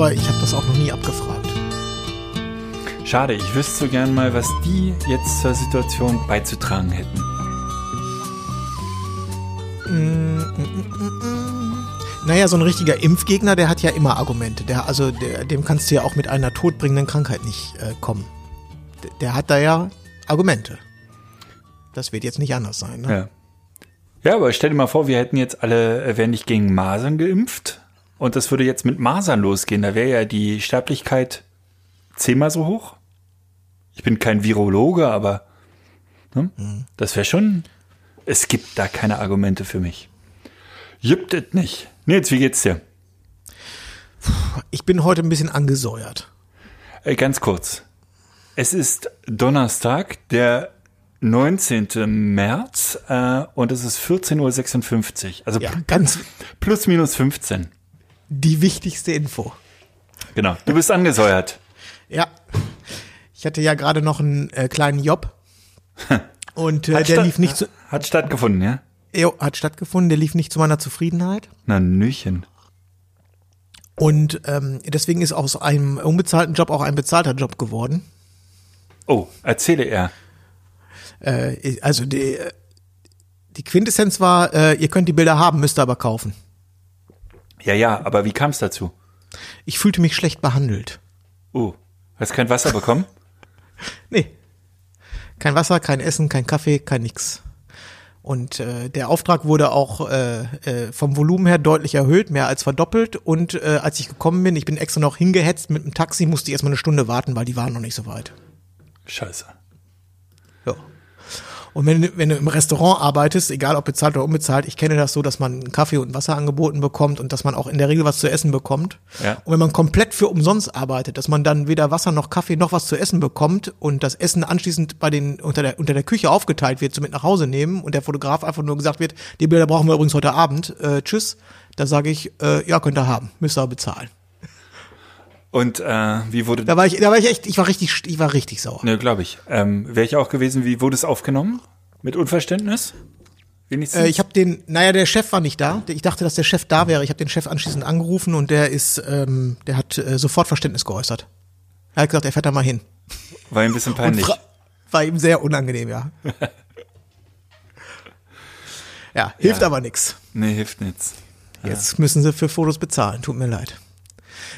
Aber ich habe das auch noch nie abgefragt. Schade, ich wüsste so gern mal, was die jetzt zur Situation beizutragen hätten. Naja, so ein richtiger Impfgegner, der hat ja immer Argumente. Der, also der, dem kannst du ja auch mit einer todbringenden Krankheit nicht äh, kommen. Der, der hat da ja Argumente. Das wird jetzt nicht anders sein. Ne? Ja. Ja, aber stell dir mal vor, wir hätten jetzt alle, äh, wären nicht gegen Masern geimpft und das würde jetzt mit Masern losgehen. Da wäre ja die Sterblichkeit zehnmal so hoch. Ich bin kein Virologe, aber ne? das wäre schon. Es gibt da keine Argumente für mich. Gibt es nicht. Nils, wie geht's dir? Ich bin heute ein bisschen angesäuert. Äh, ganz kurz. Es ist Donnerstag, der 19. März äh, und es ist 14.56 Uhr. Also Ja, ganz plus minus 15. die wichtigste Info. Genau. Du bist angesäuert. Ja. Ich hatte ja gerade noch einen äh, kleinen Job. Und äh, der statt- lief nicht zu, Hat stattgefunden, ja? jo, hat stattgefunden, der lief nicht zu meiner Zufriedenheit. Na, Nüchen. Und ähm, deswegen ist aus einem unbezahlten Job auch ein bezahlter Job geworden. Oh, erzähle er. Äh, also die, die Quintessenz war, äh, ihr könnt die Bilder haben, müsst ihr aber kaufen. Ja, ja, aber wie kam es dazu? Ich fühlte mich schlecht behandelt. Oh, hast kein Wasser bekommen? Nee. Kein Wasser, kein Essen, kein Kaffee, kein nix. Und äh, der Auftrag wurde auch äh, äh, vom Volumen her deutlich erhöht, mehr als verdoppelt. Und äh, als ich gekommen bin, ich bin extra noch hingehetzt mit dem Taxi, musste ich erstmal eine Stunde warten, weil die waren noch nicht so weit. Scheiße. Und wenn, du- wenn du im Restaurant arbeitest, egal ob bezahlt oder unbezahlt, ich kenne das so, dass man einen Kaffee und Wasser angeboten bekommt und dass man auch in der Regel was zu essen bekommt. Ja. Und wenn man komplett für umsonst arbeitet, dass man dann weder Wasser noch Kaffee noch was zu essen bekommt und das Essen anschließend bei den unter der unter der Küche aufgeteilt wird, so mit nach Hause nehmen und der Fotograf einfach nur gesagt wird, die Bilder brauchen wir übrigens heute Abend, äh, tschüss, da sage ich, äh, ja könnt ihr haben, müsst ihr aber bezahlen. Und äh, wie wurde... Da war ich, da war ich echt, ich war richtig, ich war richtig sauer. Ne, glaube ich. Ähm, Wäre ich auch gewesen, wie wurde es aufgenommen? Mit Unverständnis? Wenigstens? Äh, ich habe den, naja, der Chef war nicht da. Ich dachte, dass der Chef da wäre. Ich habe den Chef anschließend angerufen und der ist, ähm, der hat äh, sofort Verständnis geäußert. Er hat gesagt, er fährt da mal hin. War ihm ein bisschen peinlich. war ihm sehr unangenehm, ja. ja, hilft Ja. aber nix. Nee, hilft nichts. Jetzt müssen sie für Fotos bezahlen. Tut mir leid.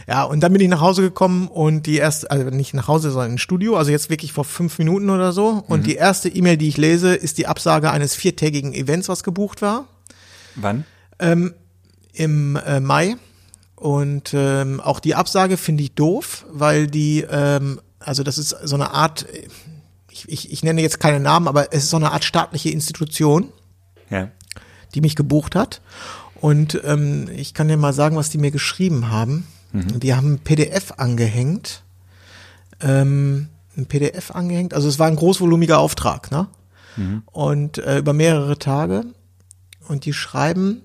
Ja, und dann bin ich nach Hause gekommen und die erste, also nicht nach Hause, sondern ins Studio, also jetzt wirklich vor fünf Minuten oder so. Und die erste E-Mail, die ich lese, ist die Absage eines viertägigen Events, was gebucht war. Wann? im äh, Mai. Und ähm, auch die Absage finde ich doof, weil die, ähm, also das ist so eine Art, ich, ich, ich nenne jetzt keine Namen, aber es ist so eine Art staatliche Institution, Ja. die mich gebucht hat. Und ähm, ich kann dir mal sagen, was die mir geschrieben haben. Die haben ein PDF angehängt. Ähm, ein PDF angehängt. Also es war ein großvolumiger Auftrag, ne? Und äh, über mehrere Tage. Und die schreiben,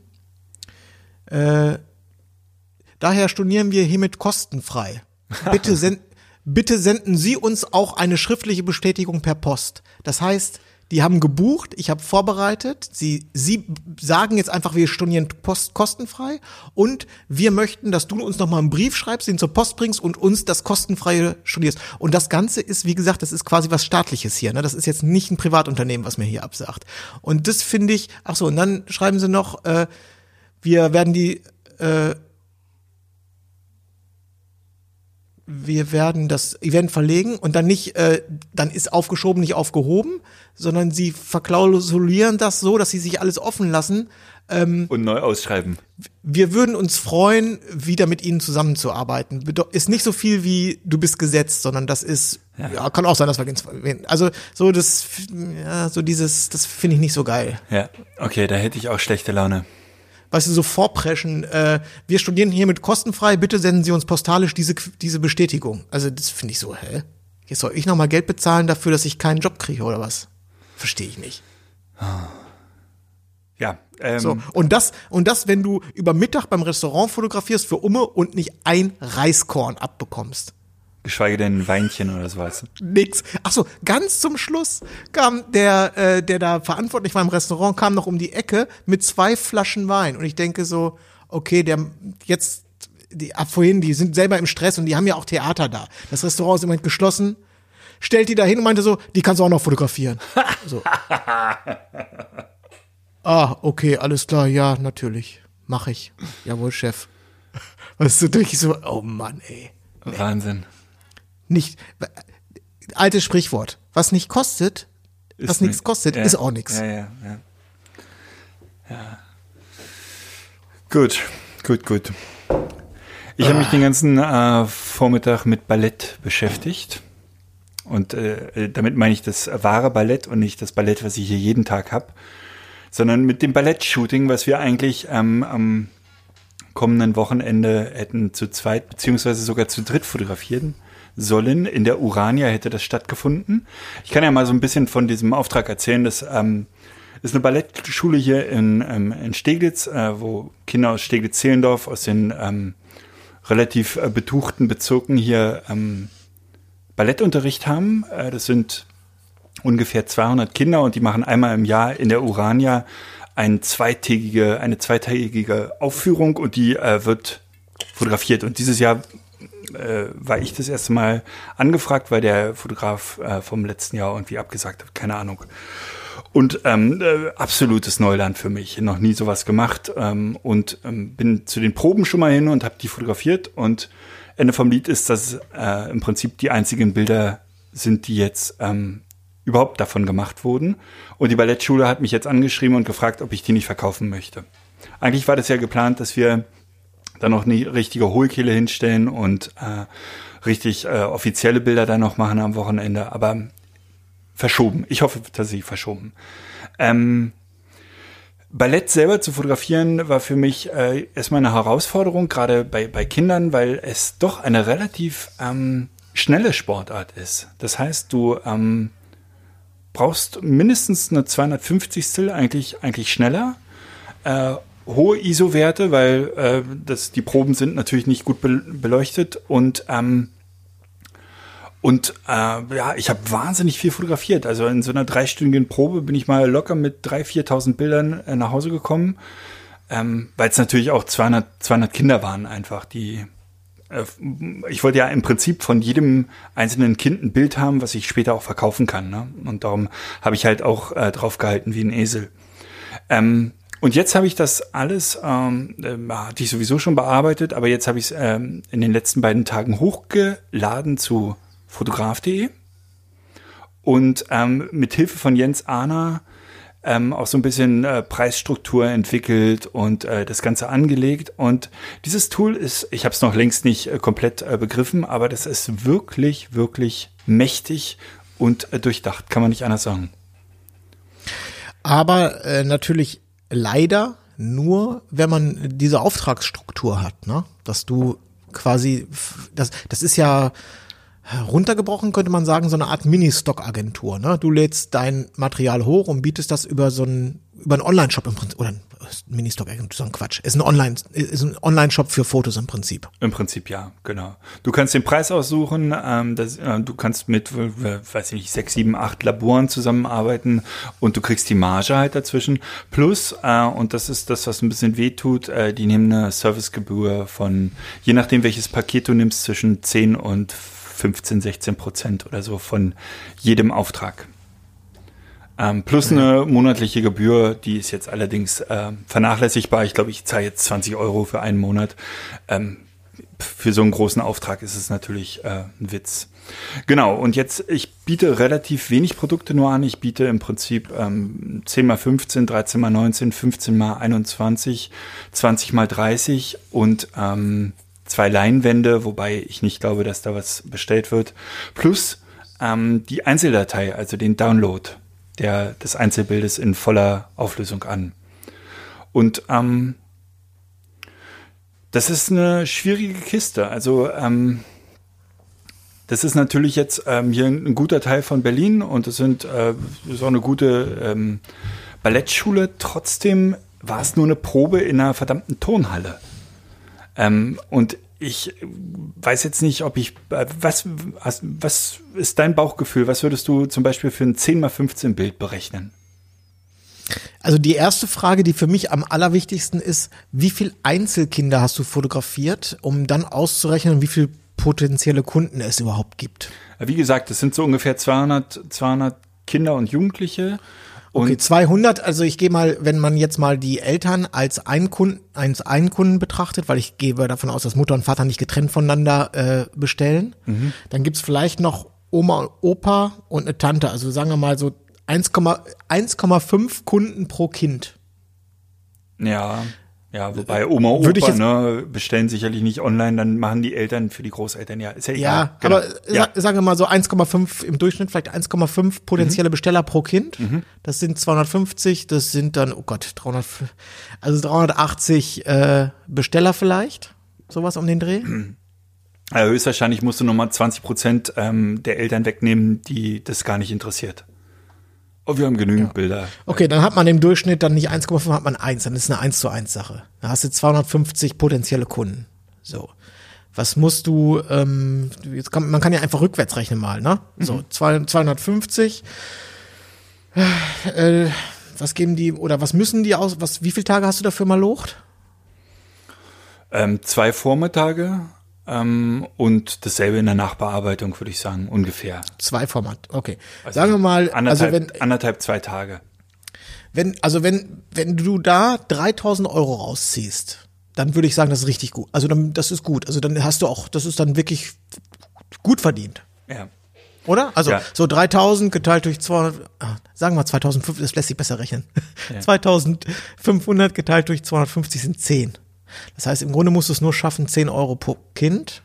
äh, daher stornieren wir hiermit kostenfrei. Bitte, send, bitte senden Sie uns auch eine schriftliche Bestätigung per Post. Das heißt, die haben gebucht, ich habe vorbereitet, sie, sie sagen jetzt einfach, wir stornieren Post kostenfrei und wir möchten, dass du uns nochmal einen Brief schreibst, den zur Post bringst und uns das kostenfreie stornierst. Und das Ganze ist, wie gesagt, das ist quasi was Staatliches hier. Ne? Das ist jetzt nicht ein Privatunternehmen, was mir hier absagt. Und das finde ich, ach so, und dann schreiben sie noch, äh, wir werden die, äh, wir werden das Event verlegen und dann nicht, äh, dann ist aufgeschoben, nicht aufgehoben, sondern sie verklausulieren das so, dass sie sich alles offen lassen. Und neu ausschreiben. Wir würden uns freuen, wieder mit ihnen zusammenzuarbeiten. Ist nicht so viel wie du bist gesetzt, sondern das ist, ja, kann auch sein, dass wir ins, also so das, ja, so dieses, das finde ich nicht so geil. Ja, okay, da hätte ich auch schlechte Laune. Weißt du, so vorpreschen, äh, wir studieren hiermit kostenfrei, bitte senden Sie uns postalisch diese, diese Bestätigung. Also das finde ich so, hä? Jetzt soll ich nochmal Geld bezahlen dafür, dass ich keinen Job kriege oder was? Verstehe ich nicht. Ja, ähm, So, und das, und das, wenn du über Mittag beim Restaurant fotografierst für Umme und nicht ein Reiskorn abbekommst. Geschweige denn ein Weinchen oder sowas. Nix. Ach so, ganz zum Schluss kam der, äh, der da verantwortlich war im Restaurant, kam noch um die Ecke mit zwei Flaschen Wein. Und ich denke so, okay, der jetzt, die ab vorhin, die sind selber im Stress und die haben ja auch Theater da. Das Restaurant ist im Moment geschlossen. Stellt die da hin und meinte so, die kannst du auch noch fotografieren. so. Ah, okay, alles klar, ja, natürlich. Mach ich. Jawohl, Chef. Weißt du, durch so, oh Mann, ey Wahnsinn. Nicht altes Sprichwort. Was nicht kostet, Ist was nichts nicht- kostet, ja, ist auch nichts. Ja, ja, ja. ja. Gut, gut, gut. Ich habe mich den ganzen äh, Vormittag mit Ballett beschäftigt. Und äh, damit meine ich das wahre Ballett und nicht das Ballett, was ich hier jeden Tag habe, sondern mit dem Ballettshooting, was wir eigentlich ähm, am kommenden Wochenende hätten zu zweit beziehungsweise sogar zu dritt fotografieren sollen. In der Urania hätte das stattgefunden. Ich kann ja mal so ein bisschen von diesem Auftrag erzählen. Das ähm, ist eine Ballettschule hier in, ähm, in Steglitz, äh, wo Kinder aus Steglitz-Zehlendorf aus den ähm, relativ äh, betuchten Bezirken hier ähm, Ballettunterricht haben. Äh, das sind ungefähr 200 Kinder und die machen einmal im Jahr in der Urania ein zweitägige, eine zweitägige Aufführung und die äh, wird fotografiert. Und dieses Jahr äh, war ich das erste Mal angefragt, weil der Fotograf äh, vom letzten Jahr irgendwie abgesagt hat, keine Ahnung. Und ähm, äh, absolutes Neuland für mich, noch nie sowas gemacht ähm, und ähm, bin zu den Proben schon mal hin und habe die fotografiert und Ende vom Lied ist, dass äh, im Prinzip die einzigen Bilder sind, die jetzt ähm, überhaupt davon gemacht wurden. Und die Ballettschule hat mich jetzt angeschrieben und gefragt, ob ich die nicht verkaufen möchte. Eigentlich war das ja geplant, dass wir dann noch eine richtige Hohlkehle hinstellen und äh, richtig äh, offizielle Bilder dann noch machen am Wochenende, aber verschoben. Ich hoffe tatsächlich verschoben. Ähm, Ballett selber zu fotografieren war für mich äh, erstmal eine Herausforderung, gerade bei, bei Kindern, weil es doch eine relativ ähm, schnelle Sportart ist. Das heißt, du ähm, brauchst mindestens eine 250 Still, eigentlich, eigentlich schneller. Äh, hohe ISO-Werte, weil äh, das, die Proben sind natürlich nicht gut be beleuchtet und ähm, und äh, ja, ich habe wahnsinnig viel fotografiert. Also in so einer dreistündigen Probe bin ich mal locker mit 3.000, 4.000 Bildern äh, nach Hause gekommen, ähm, weil es natürlich auch 200, 200 Kinder waren einfach, die äh, ich wollte ja im Prinzip von jedem einzelnen Kind ein Bild haben, was ich später auch verkaufen kann. Ne? Und darum habe ich halt auch äh, drauf gehalten wie ein Esel. Ähm, und jetzt habe ich das alles, ähm, äh, hatte ich sowieso schon bearbeitet, aber jetzt habe ich es ähm, in den letzten beiden Tagen hochgeladen zu fotograf.de und ähm, mit Hilfe von Jens Ahner ähm, auch so ein bisschen äh, Preisstruktur entwickelt und äh, das Ganze angelegt. Und dieses Tool ist, ich habe es noch längst nicht äh, komplett äh, begriffen, aber das ist wirklich, wirklich mächtig und äh, durchdacht, kann man nicht anders sagen. Aber äh, natürlich leider nur, wenn man diese Auftragsstruktur hat, ne? Dass du quasi, das, das ist ja runtergebrochen, könnte man sagen, so eine Art Mini-Stock-Agentur. Ne? Du lädst dein Material hoch und bietest das über so einen, über einen Online-Shop im Prinzip, oder ein Mini-Stock-Agentur, so ein Quatsch. Ist ein Online, ist ein Online-Shop für Fotos im Prinzip. Im Prinzip ja, genau. Du kannst den Preis aussuchen, ähm, das, äh, du kannst mit, äh, weiß ich nicht, sechs, sieben, acht Laboren zusammenarbeiten und du kriegst die Marge halt dazwischen. Plus, äh, und das ist das, was ein bisschen wehtut, äh, die nehmen eine Servicegebühr von, je nachdem welches Paket du nimmst, zwischen 10 und 15, 16 Prozent oder so von jedem Auftrag. Ähm, plus eine monatliche Gebühr, die ist jetzt allerdings äh, vernachlässigbar. Ich glaube, ich zahle jetzt 20 Euro für einen Monat. Ähm, für so einen großen Auftrag ist es natürlich äh, ein Witz. Genau, und jetzt, ich biete relativ wenig Produkte nur an. Ich biete im Prinzip ähm, 10 mal 15, 13 mal 19, 15 mal 21, 20 mal 30 und ähm, zwei Leinwände, wobei ich nicht glaube, dass da was bestellt wird. Plus ähm, die Einzeldatei, also den Download der, des Einzelbildes in voller Auflösung an. Und ähm, das ist eine schwierige Kiste. Also ähm, das ist natürlich jetzt ähm, hier ein guter Teil von Berlin und es sind äh, so eine gute ähm, Ballettschule. Trotzdem war es nur eine Probe in einer verdammten Turnhalle. Ähm, und ich weiß jetzt nicht, ob ich, äh, was, was, ist dein Bauchgefühl? Was würdest du zum Beispiel für ein 10 x 15 Bild berechnen? Also die erste Frage, die für mich am allerwichtigsten ist, wie viel Einzelkinder hast du fotografiert, um dann auszurechnen, wie viel potenzielle Kunden es überhaupt gibt? Wie gesagt, es sind so ungefähr 200, 200 Kinder und Jugendliche. Und Okay, 200, also ich gehe mal, wenn man jetzt mal die Eltern als einen Kunden, als einen Kunden betrachtet, weil ich gehe davon aus, dass Mutter und Vater nicht getrennt voneinander äh, bestellen, dann gibt's vielleicht noch Oma und Opa und eine Tante, also sagen wir mal so 1, 1,5 Kunden pro Kind. Ja, ja, wobei Oma, Opa, Würde ich jetzt- ne, bestellen sicherlich nicht online, dann machen die Eltern für die Großeltern, ja, ist ja egal. Ja, Genau. aber äh, ja. sa- sagen wir mal so 1,5 im Durchschnitt, vielleicht 1,5 potenzielle Besteller pro Kind. Das sind 250, das sind dann, oh Gott, 300, also 380 äh, Besteller vielleicht. Sowas um den Dreh. Ja, höchstwahrscheinlich musst du nochmal 20 Prozent ähm, der Eltern wegnehmen, die das gar nicht interessiert. Oh, wir haben genügend Bilder. Okay, dann hat man im Durchschnitt dann nicht 1,5, hat man 1, dann ist eine 1 zu 1 Sache. Da hast du 250 potenzielle Kunden. So. Was musst du, ähm, jetzt kann, man kann ja einfach rückwärts rechnen mal, ne? So, zwei- 250. Äh, was geben die, oder was müssen die aus, was, wie viele Tage hast du dafür mal locht? Ähm, zwei Vormittage und dasselbe in der Nachbearbeitung, würde ich sagen, ungefähr. Zwei Format, okay. Sagen wir mal, also anderthalb, wenn, anderthalb, zwei Tage. wenn, also wenn, wenn du da 3000 Euro rausziehst, dann würde ich sagen, das ist richtig gut. Also dann, das ist gut. Also dann hast du auch, das ist dann wirklich gut verdient. Ja. Oder? Also Ja. so 3000 geteilt durch 200, ah, sagen wir 2005, das lässt sich besser rechnen. 2500 geteilt durch 250 sind 10. Das heißt, im Grunde musst du es nur schaffen, 10 Euro pro Kind.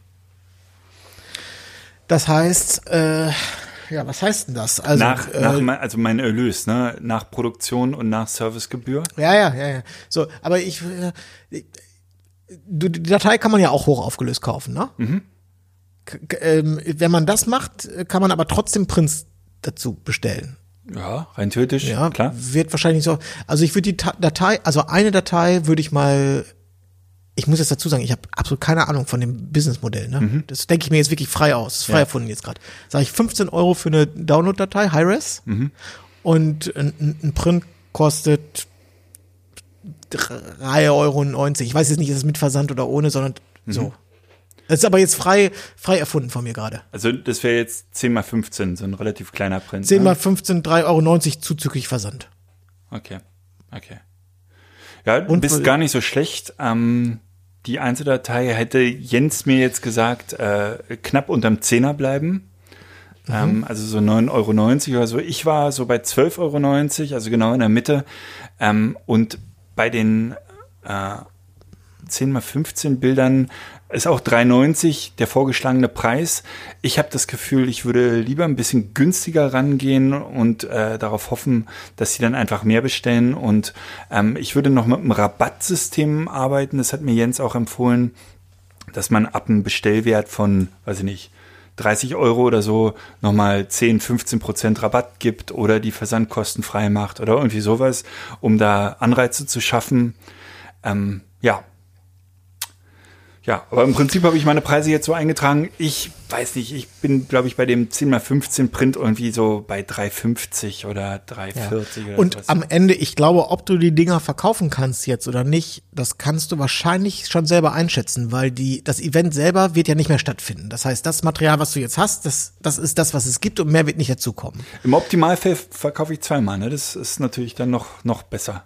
Das heißt, äh, ja, was heißt denn das? Also, Nach, äh, nach mein, also mein Erlös, ne? Nach Produktion und nach Servicegebühr. Ja, ja, ja, ja. So, aber ich, äh, du, die Datei kann man ja auch hoch aufgelöst kaufen, ne? K- ähm, wenn man das macht, kann man aber trotzdem Prints dazu bestellen. Ja, rein theoretisch, Ja, klar. wird wahrscheinlich so. Also ich würde die Datei, also eine Datei würde ich mal, ich muss jetzt dazu sagen, ich habe absolut keine Ahnung von dem Businessmodell. Ne? Das denke ich mir jetzt wirklich frei aus, das ist frei Mhm. Ja. erfunden jetzt gerade. Sage ich 15 Euro für eine Download-Datei, Hi-Res, Mhm. und ein, ein- Print kostet 3,90 Euro. Ich weiß jetzt nicht, ist es mit Versand oder ohne, sondern Mhm. so. Das ist aber jetzt frei, frei erfunden von mir gerade. Also das wäre jetzt 10 mal 15, so ein relativ kleiner Print. 10 mal ne? 15, 3,90 Euro zuzüglich Versand. Okay, okay. Ja, du Und bist gar nicht so schlecht. Ähm, die Einzeldatei hätte Jens mir jetzt gesagt, äh, knapp unterm Zehner bleiben. Mhm. Ähm, also so 9,90 Euro oder so. Ich war so bei 12,90 Euro, also genau in der Mitte. Ähm, und bei den äh, 10 mal 15 Bildern ist auch 3,90 der vorgeschlagene Preis. Ich habe das Gefühl, ich würde lieber ein bisschen günstiger rangehen und äh, darauf hoffen, dass sie dann einfach mehr bestellen. Und ähm, ich würde noch mit einem Rabattsystem arbeiten. Das hat mir Jens auch empfohlen, dass man ab einem Bestellwert von, weiß ich nicht, 30 Euro oder so nochmal 10, 15 Prozent Rabatt gibt oder die Versandkosten frei macht oder irgendwie sowas, um da Anreize zu schaffen. Ähm, ja. Ja, aber im Prinzip habe ich meine Preise jetzt so eingetragen. Ich weiß nicht, ich bin, glaube ich, bei dem 10x15 Print irgendwie so bei 3,50 oder 3,40 oder Und sowas. am Ende, ich glaube, ob du die Dinger verkaufen kannst jetzt oder nicht, das kannst du wahrscheinlich schon selber einschätzen, weil die, das Event selber wird ja nicht mehr stattfinden. Das heißt, das Material, was du jetzt hast, das, das ist das, was es gibt und mehr wird nicht dazukommen. Im Optimalfall verkaufe ich zweimal, ne? Das ist natürlich dann noch, noch besser.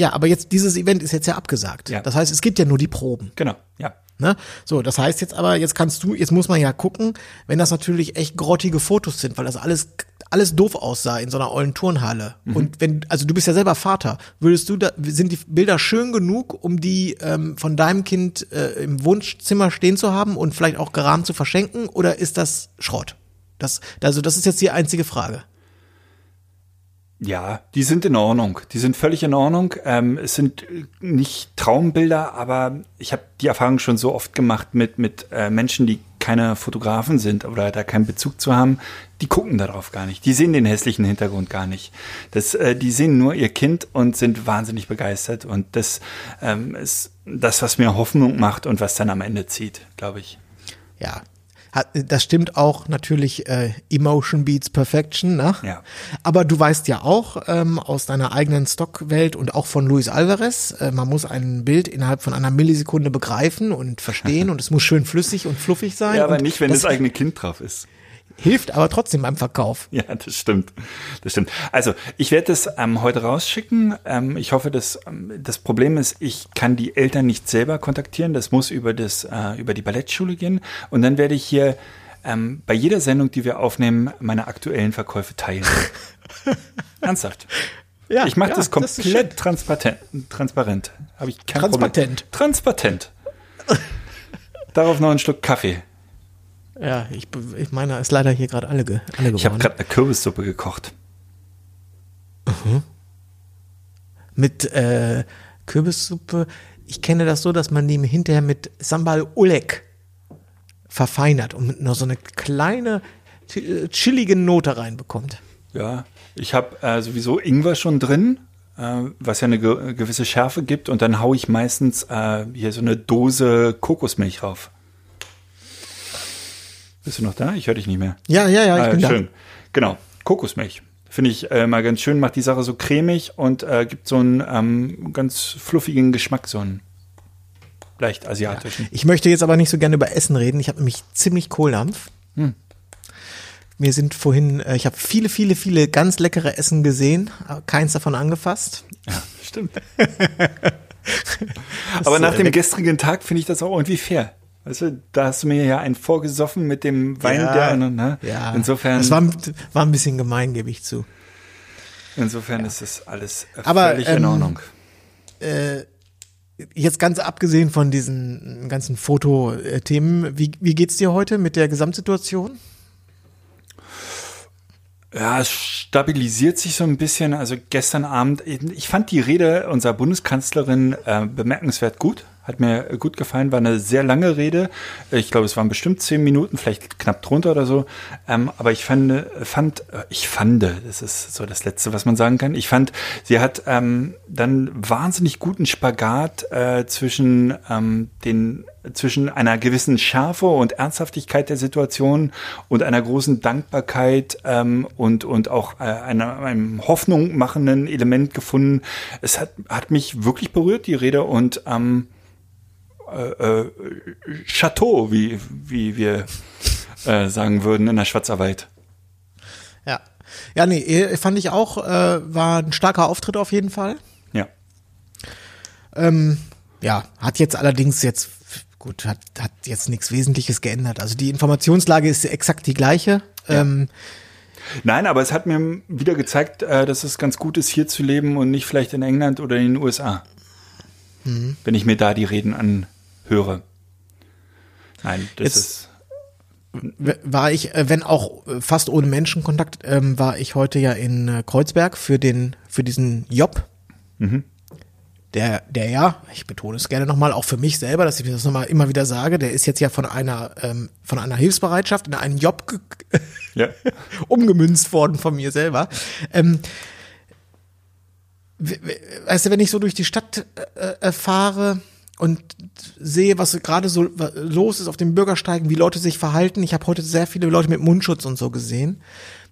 Ja, aber jetzt, dieses Event ist jetzt ja abgesagt. Ja. Das heißt, es gibt ja nur die Proben. Genau, ja. Ne? So, das heißt jetzt aber, jetzt kannst du, jetzt muss man ja gucken, wenn das natürlich echt grottige Fotos sind, weil das alles, alles doof aussah in so einer ollen Turnhalle. Und wenn, also du bist ja selber Vater, würdest du da, sind die Bilder schön genug, um die ähm, von deinem Kind äh, im Wunschzimmer stehen zu haben und vielleicht auch gerahmt zu verschenken, oder ist das Schrott? Das, also das ist jetzt die einzige Frage. Ja, die sind in Ordnung. Die sind völlig in Ordnung. Ähm, es sind äh, nicht Traumbilder, aber ich habe die Erfahrung schon so oft gemacht mit, mit äh, Menschen, die keine Fotografen sind oder da keinen Bezug zu haben. Die gucken darauf gar nicht. Die sehen den hässlichen Hintergrund gar nicht. Das, äh, die sehen nur ihr Kind und sind wahnsinnig begeistert. Und das ähm, ist das, was mir Hoffnung macht und was dann am Ende zieht, glaube ich. Ja. Hat, das stimmt auch natürlich, äh, Emotion beats Perfection, ne? Ja. Aber du weißt ja auch ähm, aus deiner eigenen Stockwelt und auch von Luis Alvarez, äh, man muss ein Bild innerhalb von einer Millisekunde begreifen und verstehen und es muss schön flüssig und fluffig sein. Ja, aber nicht, wenn das das eigene Kind drauf ist. Hilft aber trotzdem beim Verkauf. Ja, das stimmt. Das stimmt. Also, ich werde das ähm, heute rausschicken. Ähm, ich hoffe, dass ähm, das Problem ist, ich kann die Eltern nicht selber kontaktieren. Das muss über das äh, über die Ballettschule gehen. Und dann werde ich hier ähm, bei jeder Sendung, die wir aufnehmen, meine aktuellen Verkäufe teilen. Ernsthaft. Ja, ich mache ja, das komplett transparent. Transparent. Habe ich kein Transpatent. Problem. Transparent. Darauf noch einen Schluck Kaffee. Ja, ich, ich meine, ist leider hier gerade alle, alle Ich habe geworden. gerade eine Kürbissuppe gekocht. Mit äh, Kürbissuppe. Ich kenne das so, dass man die hinterher mit Sambal Ulek verfeinert und mit noch so eine kleine chillige Note reinbekommt. Ja, ich habe äh, sowieso Ingwer schon drin, äh, was ja eine ge gewisse Schärfe gibt. Und dann haue ich meistens äh, hier so eine Dose Kokosmilch rauf. Bist du noch da? Ich höre dich nicht mehr. Ja, ja, ja, ich Ah, bin schön. Genau, Kokosmilch. Finde ich äh, mal ganz schön, macht die Sache so cremig und äh, gibt so einen ähm, ganz fluffigen Geschmack, so einen leicht asiatischen. da. Ich möchte jetzt aber nicht so gerne über Essen reden. Ich habe nämlich ziemlich Kohldampf. Hm. Wir sind vorhin, äh, ich habe viele, viele, viele ganz leckere Essen gesehen, keins davon angefasst. Ja, stimmt. Aber nach dem gestrigen Tag finde ich das auch irgendwie fair. Weißt du, da hast du mir ja einen vorgesoffen mit dem Wein, der, ne? ja. Insofern, Das war, war ein bisschen gemein, gebe ich zu. insofern ist das alles äh, Aber, völlig in ähm, Ordnung. Jetzt ganz abgesehen von diesen ganzen Fotothemen, wie, wie geht's dir heute mit der Gesamtsituation? Ja, es stabilisiert sich so ein bisschen. Also gestern Abend, ich fand die Rede unserer Bundeskanzlerin äh, bemerkenswert gut. Hat mir gut gefallen, war eine sehr lange Rede. Ich glaube, es waren bestimmt zehn Minuten, vielleicht knapp drunter oder so. Ähm, aber ich fand, fand, ich fand, das ist so das Letzte, was man sagen kann. Ich fand, sie hat ähm, dann wahnsinnig guten Spagat äh, zwischen ähm, den zwischen einer gewissen Schärfe und Ernsthaftigkeit der Situation und einer großen Dankbarkeit ähm, und und auch äh, einer, einem Hoffnung machenden Element gefunden. Es hat hat mich wirklich berührt die Rede und ähm, äh, äh, Chateau, wie wie wir äh, sagen würden in der Schwarzarbeit. Ja. Ja, nee, eh, fand ich auch, äh, war ein starker Auftritt auf jeden Fall. Ja. Ähm, ja, hat jetzt allerdings jetzt, gut, hat, hat jetzt nichts Wesentliches geändert. Also die Informationslage ist exakt die gleiche. Ähm, Nein, aber es hat mir wieder gezeigt, dass es ganz gut ist, hier zu leben und nicht vielleicht in England oder in den USA. Wenn ich mir da die Reden anhöre. Nein, das Jetzt- ist. war ich, äh, wenn auch äh, fast ohne Menschenkontakt, ähm, war ich heute ja in äh, Kreuzberg für den, für diesen Job. Der, der ja, ich betone es gerne nochmal, auch für mich selber, dass ich das nochmal immer wieder sage, der ist jetzt ja von einer, ähm, von einer Hilfsbereitschaft in einen Job Ja. umgemünzt worden von mir selber. Ähm, we- we- weißt du, wenn ich so durch die Stadt äh, fahre und sehe, was gerade so los ist auf den Bürgersteigen, wie Leute sich verhalten. Ich habe heute sehr viele Leute mit Mundschutz und so gesehen.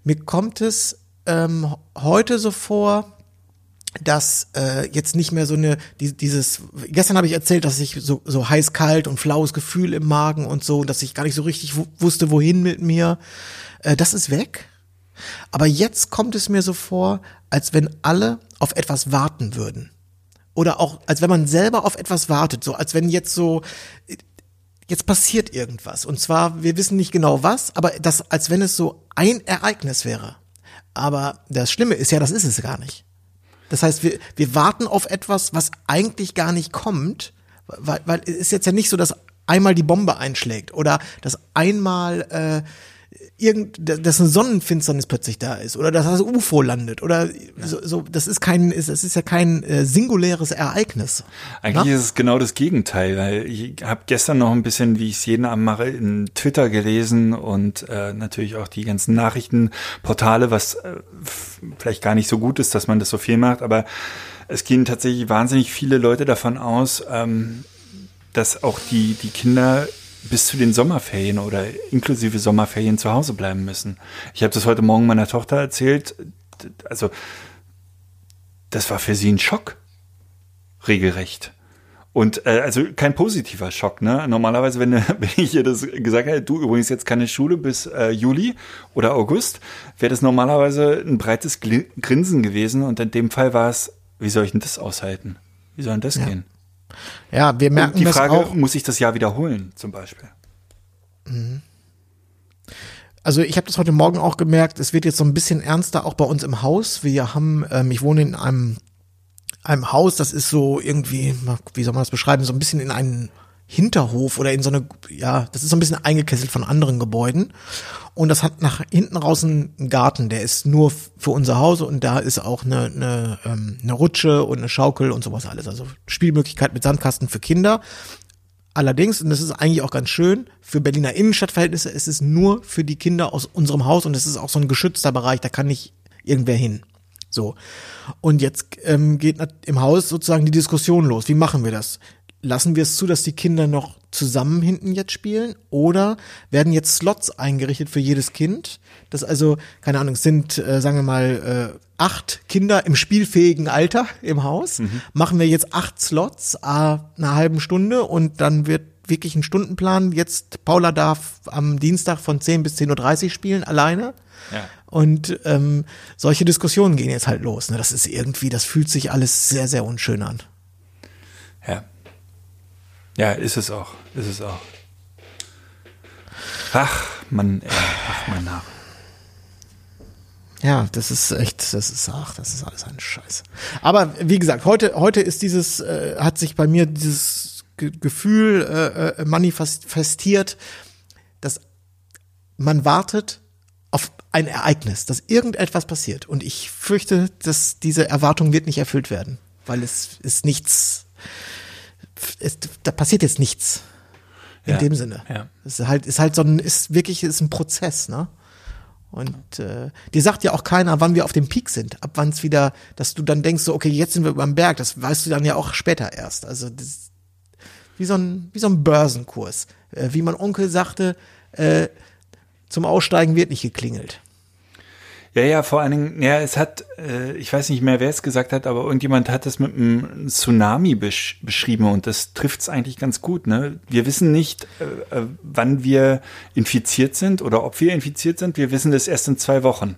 Mir kommt es ähm, heute so vor, dass äh, jetzt nicht mehr so eine die, dieses gestern habe ich erzählt, dass ich so so heiß kalt und flaues Gefühl im Magen und so, dass ich gar nicht so richtig wu- wusste, wohin mit mir. Äh, das ist weg. Aber jetzt kommt es mir so vor, als wenn alle auf etwas warten würden. Oder auch, als wenn man selber auf etwas wartet, so als wenn jetzt so, jetzt passiert irgendwas. Und zwar, wir wissen nicht genau was, aber das, als wenn es so ein Ereignis wäre. Aber das Schlimme ist ja, das ist es gar nicht. Das heißt, wir, wir warten auf etwas, was eigentlich gar nicht kommt, weil, weil es ist jetzt ja nicht so, dass einmal die Bombe einschlägt oder dass einmal äh, irgend, dass eine Sonnenfinsternis plötzlich da ist oder dass das UFO landet oder so, so das ist kein, es ist ja kein äh, singuläres Ereignis. Eigentlich Na? ist es genau das Gegenteil, weil ich habe gestern noch ein bisschen, wie ich es jeden Abend mache, in Twitter gelesen und äh, natürlich auch die ganzen Nachrichtenportale, was äh, vielleicht gar nicht so gut ist, dass man das so viel macht, aber es gehen tatsächlich wahnsinnig viele Leute davon aus, ähm, dass auch die, die Kinder bis zu den Sommerferien oder inklusive Sommerferien zu Hause bleiben müssen. Ich habe das heute Morgen meiner Tochter erzählt. Also, das war für sie ein Schock. Regelrecht. Und äh, also kein positiver Schock, ne? Normalerweise, wenn, wenn ich ihr das gesagt hätte, du übrigens jetzt keine Schule bis äh, Juli oder August, wäre das normalerweise ein breites Grinsen gewesen. Und in dem Fall war es, wie soll ich denn das aushalten? Wie soll denn das gehen? Ja, wir merken Und die das Frage, auch. muss ich das Jahr wiederholen, zum Beispiel? Also ich habe das heute Morgen auch gemerkt, es wird jetzt so ein bisschen ernster, auch bei uns im Haus. Wir haben, ähm, ich wohne in einem, einem Haus, das ist so irgendwie, wie soll man das beschreiben, so ein bisschen in einen Hinterhof oder in so eine, ja, das ist so ein bisschen eingekesselt von anderen Gebäuden. Und das hat nach hinten raus einen Garten, der ist nur für unser Haus und da ist auch eine, eine, ähm, eine Rutsche und eine Schaukel und sowas alles. Also Spielmöglichkeit mit Sandkasten für Kinder. Allerdings, und das ist eigentlich auch ganz schön, für Berliner Innenstadtverhältnisse ist es nur für die Kinder aus unserem Haus und es ist auch so ein geschützter Bereich, da kann nicht irgendwer hin. So. Und jetzt ähm, geht im Haus sozusagen die Diskussion los. Wie machen wir das? Lassen wir es zu, dass die Kinder noch zusammen hinten jetzt spielen? Oder werden jetzt Slots eingerichtet für jedes Kind? Das also, keine Ahnung, es sind, äh, sagen wir mal, äh, acht Kinder im spielfähigen Alter im Haus. Machen wir jetzt acht Slots, a einer halben Stunde und dann wird wirklich ein Stundenplan. Jetzt, Paula darf am Dienstag von 10 bis 10.30 Uhr spielen, alleine. Ja. Und ähm, solche Diskussionen gehen jetzt halt los. Ne? Das ist irgendwie, das fühlt sich alles sehr, sehr unschön an. Ja. Ja, ist es auch. Ist es auch. Ach, Mann, ey, ach, mein Name. Ja, das ist echt, das ist, ach, das ist alles ein Scheiß. Aber wie gesagt, heute, heute ist dieses, äh, hat sich bei mir dieses Ge Gefühl äh, äh, manifestiert, dass man wartet auf ein Ereignis, dass irgendetwas passiert. Und ich fürchte, dass diese Erwartung wird nicht erfüllt werden, weil es ist nichts, es, da passiert jetzt nichts. In Ja, dem Sinne. ja. Es ist halt, ist halt so ein, ist wirklich, ist ein Prozess, ne? Und äh, dir sagt ja auch keiner, wann wir auf dem Peak sind, ab wann es wieder, dass du dann denkst, so, okay, jetzt sind wir beim Berg, das weißt du dann ja auch später erst. Also das ist wie so ein, wie so ein Börsenkurs. Äh, wie mein Onkel sagte, äh, zum Aussteigen wird nicht geklingelt. Ja, ja, vor allen Dingen, ja, es hat, äh, ich weiß nicht mehr, wer es gesagt hat, aber irgendjemand hat es mit einem Tsunami besch beschrieben und das trifft es eigentlich ganz gut. Ne? Wir wissen nicht, äh, äh, wann wir infiziert sind oder ob wir infiziert sind. Wir wissen das erst in zwei Wochen.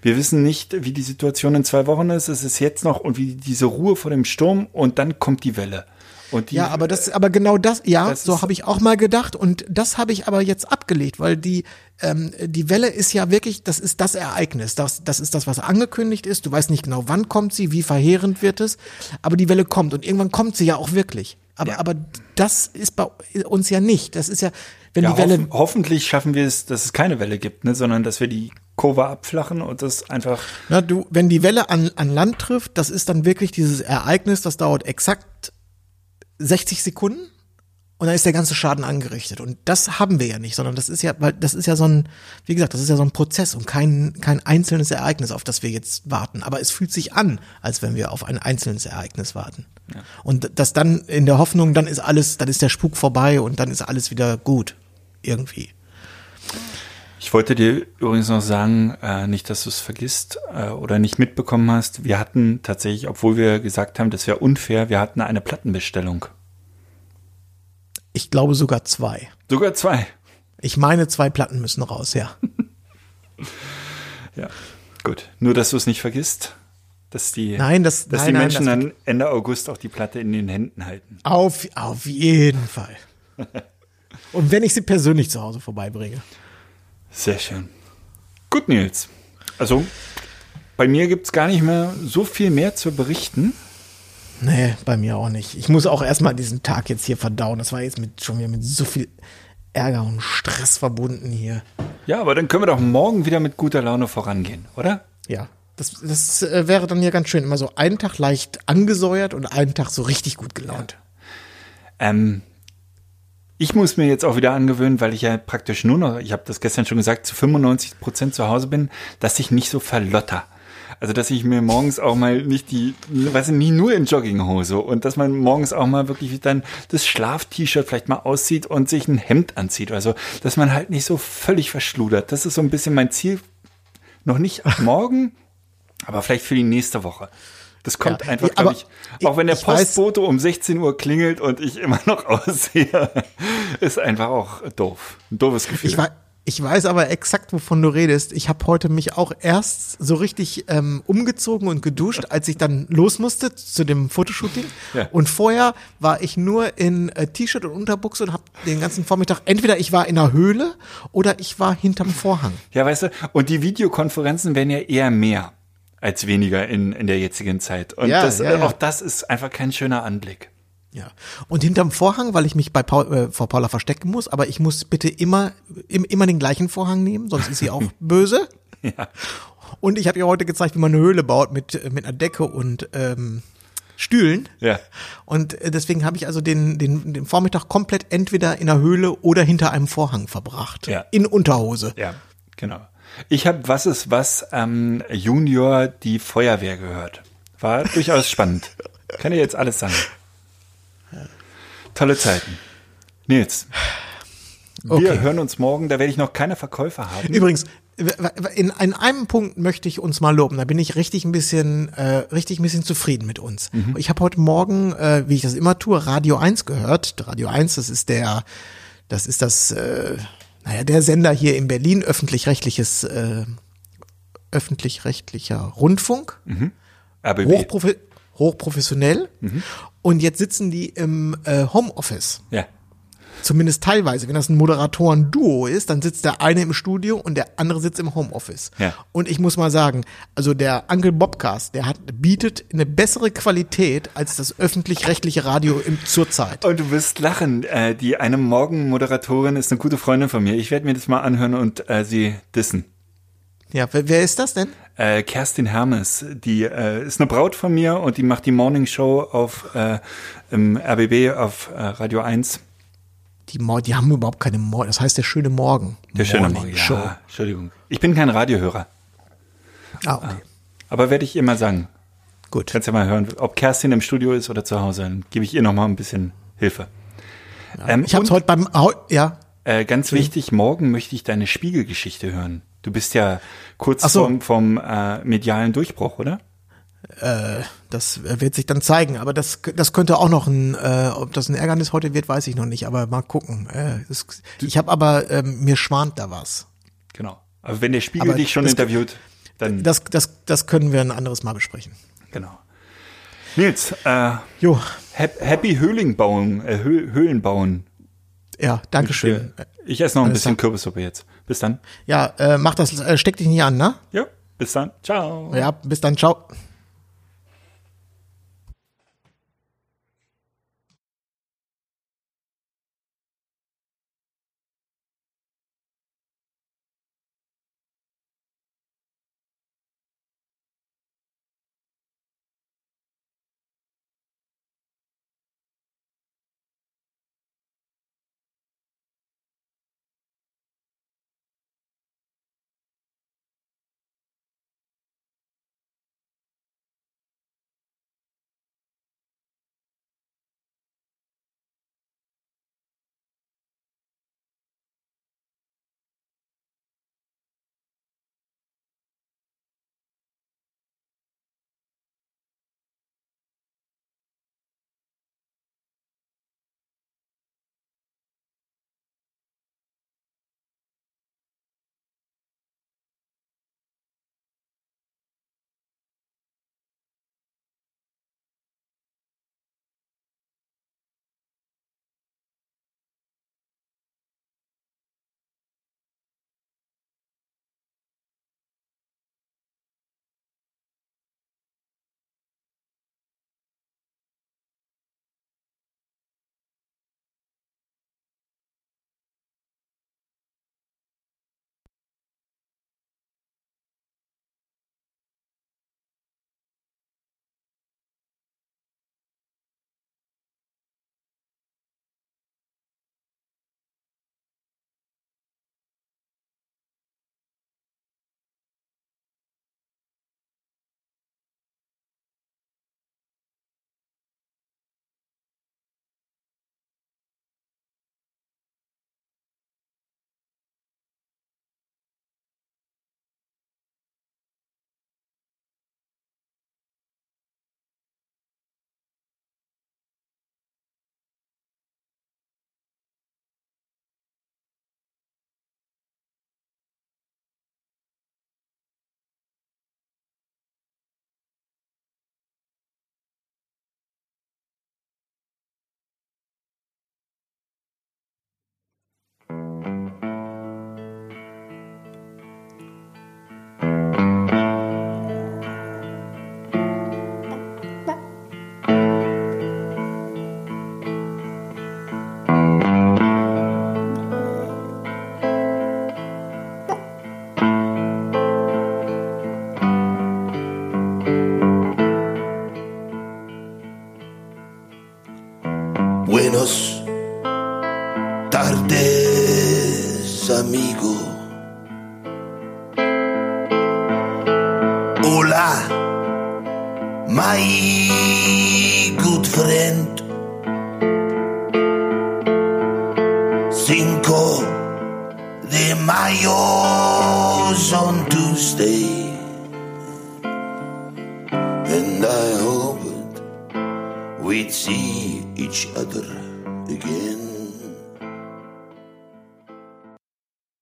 Wir wissen nicht, wie die Situation in zwei Wochen ist. Es ist jetzt noch und wie diese Ruhe vor dem Sturm und dann kommt die Welle. Und die, Ja, aber das, aber genau das, ja, Das so habe ich auch mal gedacht und das habe ich aber jetzt abgelegt, weil die ähm, die Welle ist ja wirklich, das ist das Ereignis, das das ist das, was angekündigt ist. Du weißt nicht genau, wann kommt sie, wie verheerend wird es, aber die Welle kommt und irgendwann kommt sie ja auch wirklich. Aber Ja. aber das ist bei uns ja nicht. Das ist ja, wenn ja, die Welle hoff hoffentlich schaffen wir es, dass es keine Welle gibt, ne? sondern dass wir die Kurve abflachen und das einfach Na, du, wenn die Welle an, an Land trifft, das ist dann wirklich dieses Ereignis, das dauert exakt 60 Sekunden und dann ist der ganze Schaden angerichtet. Und das haben wir ja nicht, sondern das ist ja, weil das ist ja so ein, wie gesagt, das ist ja so ein Prozess und kein, kein einzelnes Ereignis, auf das wir jetzt warten. Aber es fühlt sich an, als wenn wir auf ein einzelnes Ereignis warten. Und das dann in der Hoffnung, dann ist alles, dann ist der Spuk vorbei und dann ist alles wieder gut. Irgendwie. Ich wollte dir übrigens noch sagen, äh, nicht, dass du es vergisst äh, oder nicht mitbekommen hast. Wir hatten tatsächlich, obwohl wir gesagt haben, das wäre unfair, wir hatten eine Plattenbestellung. Ich glaube sogar zwei. Sogar zwei. Ich meine, zwei Platten müssen raus, ja. Ja, gut. Nur, dass du es nicht vergisst. Dass die, Nein, das- dass nein, die nein, Menschen das- dann Ende August auch die Platte in den Händen halten. Auf, auf jeden Fall. Und wenn ich sie persönlich zu Hause vorbeibringe. Sehr schön. Gut, Nils. Also, bei mir gibt's gar nicht mehr so viel mehr zu berichten. Nee, bei mir auch nicht. Ich muss auch erstmal diesen Tag jetzt hier verdauen. Das war jetzt mit, schon wieder mit so viel Ärger und Stress verbunden hier. Ja, aber dann können wir doch morgen wieder mit guter Laune vorangehen, oder? Ja. Das, das äh, wäre dann ja ganz schön. Immer so einen Tag leicht angesäuert und einen Tag so richtig gut gelaunt. Ähm, ich muss mir jetzt auch wieder angewöhnen, weil ich ja praktisch nur noch, ich habe das gestern schon gesagt, zu 95 Prozent zu Hause bin, dass ich nicht so verlotter. Also, dass ich mir morgens auch mal nicht die, weiß ich, nie nur in Jogginghose und dass man morgens auch mal wirklich dann das Schlaf-T-Shirt vielleicht mal auszieht und sich ein Hemd anzieht. Also, dass man halt nicht so völlig verschludert. Das ist so ein bisschen mein Ziel. Noch nicht ab morgen, aber vielleicht für die nächste Woche. Das kommt Ja, einfach, glaube ich, auch wenn der weiß- Postbote um 16 Uhr klingelt und ich immer noch aussehe, ist einfach auch doof. Ein doofes Gefühl. Ich, ich weiß aber exakt, wovon du redest. Ich habe heute mich auch erst so richtig ähm, umgezogen und geduscht, als ich dann los musste zu dem Fotoshooting. Ja. Und vorher war ich nur in äh, T-Shirt und Unterbuchse und habe den ganzen Vormittag, entweder ich war in der Höhle oder ich war hinterm Vorhang. Ja, weißt du, und die Videokonferenzen werden ja eher mehr als weniger in, in der jetzigen Zeit. Und Ja, das, ja, ja. auch das ist einfach kein schöner Anblick. Ja. Und hinterm Vorhang, weil ich mich bei Paul, äh, vor Paula verstecken muss, aber ich muss bitte immer, im, immer den gleichen Vorhang nehmen, sonst ist sie auch böse. Ja. Und ich habe ihr heute gezeigt, wie man eine Höhle baut mit, äh, mit einer Decke und ähm, Stühlen. Ja. Und äh, deswegen habe ich also den, den, den Vormittag komplett entweder in der Höhle oder hinter einem Vorhang verbracht. Ja. In Unterhose. Ja, genau. Ich habe Was ist was ähm, Junior die Feuerwehr gehört. War durchaus spannend. Kann ich jetzt alles sagen. Tolle Zeiten. Nils, wir Okay. hören uns morgen, da werde ich noch keine Verkäufer haben. Übrigens, in, in einem Punkt möchte ich uns mal loben. Da bin ich richtig ein bisschen, äh, richtig ein bisschen zufrieden mit uns. Ich habe heute Morgen, äh, wie ich das immer tue, Radio 1 gehört. Radio 1, das ist der, das ist das, äh, naja, der Sender hier in Berlin, öffentlich-rechtliches, äh, öffentlich-rechtlicher Rundfunk. RBB. Hochprofi hochprofessionell. Und jetzt sitzen die im äh, Homeoffice. Ja. Zumindest teilweise. Wenn das ein Moderatoren-Duo ist, dann sitzt der eine im Studio und der andere sitzt im Homeoffice. Ja. Und ich muss mal sagen, also der Uncle Bobcast, der hat, bietet eine bessere Qualität als das öffentlich-rechtliche Radio im, zurzeit. Und du wirst lachen. Äh, die eine Morgenmoderatorin ist eine gute Freundin von mir. Ich werde mir das mal anhören und äh, sie dissen. Ja, wer, wer ist das denn? Äh, Kerstin Hermes, die äh, ist eine Braut von mir und die macht die Morning Show auf äh, im RBB auf äh, Radio 1. Die, Mor die haben überhaupt keine Morgen. Das heißt der schöne Morgen. Der schöne Morgen. Show. Ja, Entschuldigung. Ich bin kein Radiohörer, Ah, okay. aber werde ich ihr mal sagen. Gut. Kannst ja mal hören, ob Kerstin im Studio ist oder zu Hause. Dann gebe ich ihr noch mal ein bisschen Hilfe. Ähm, Ich habe es heute beim, ja, äh, ganz wichtig, morgen möchte ich deine Spiegelgeschichte hören. Du bist ja kurz so. vom, vom äh, medialen Durchbruch, oder? Das äh, wird sich dann zeigen, aber das, das könnte auch noch ein, äh, ob das ein Ärgernis heute wird, weiß ich noch nicht, aber mal gucken. Äh, das, ich habe aber, ähm, mir schwant da was. Genau. Aber wenn der Spiegel Aber dich schon das- interviewt, dann Das, das, das können wir ein anderes Mal besprechen. genau. Nils, äh, Jo, hap- Happy Höhling bauen, äh, Hö Höhlen bauen. Ja, Dankeschön. Ich esse noch ein Alles bisschen. Kürbissuppe jetzt. Bis dann. Ja, äh, mach das, äh, steck dich nicht an, ne? Ja, bis dann. Ciao. Ja, bis dann, ciao.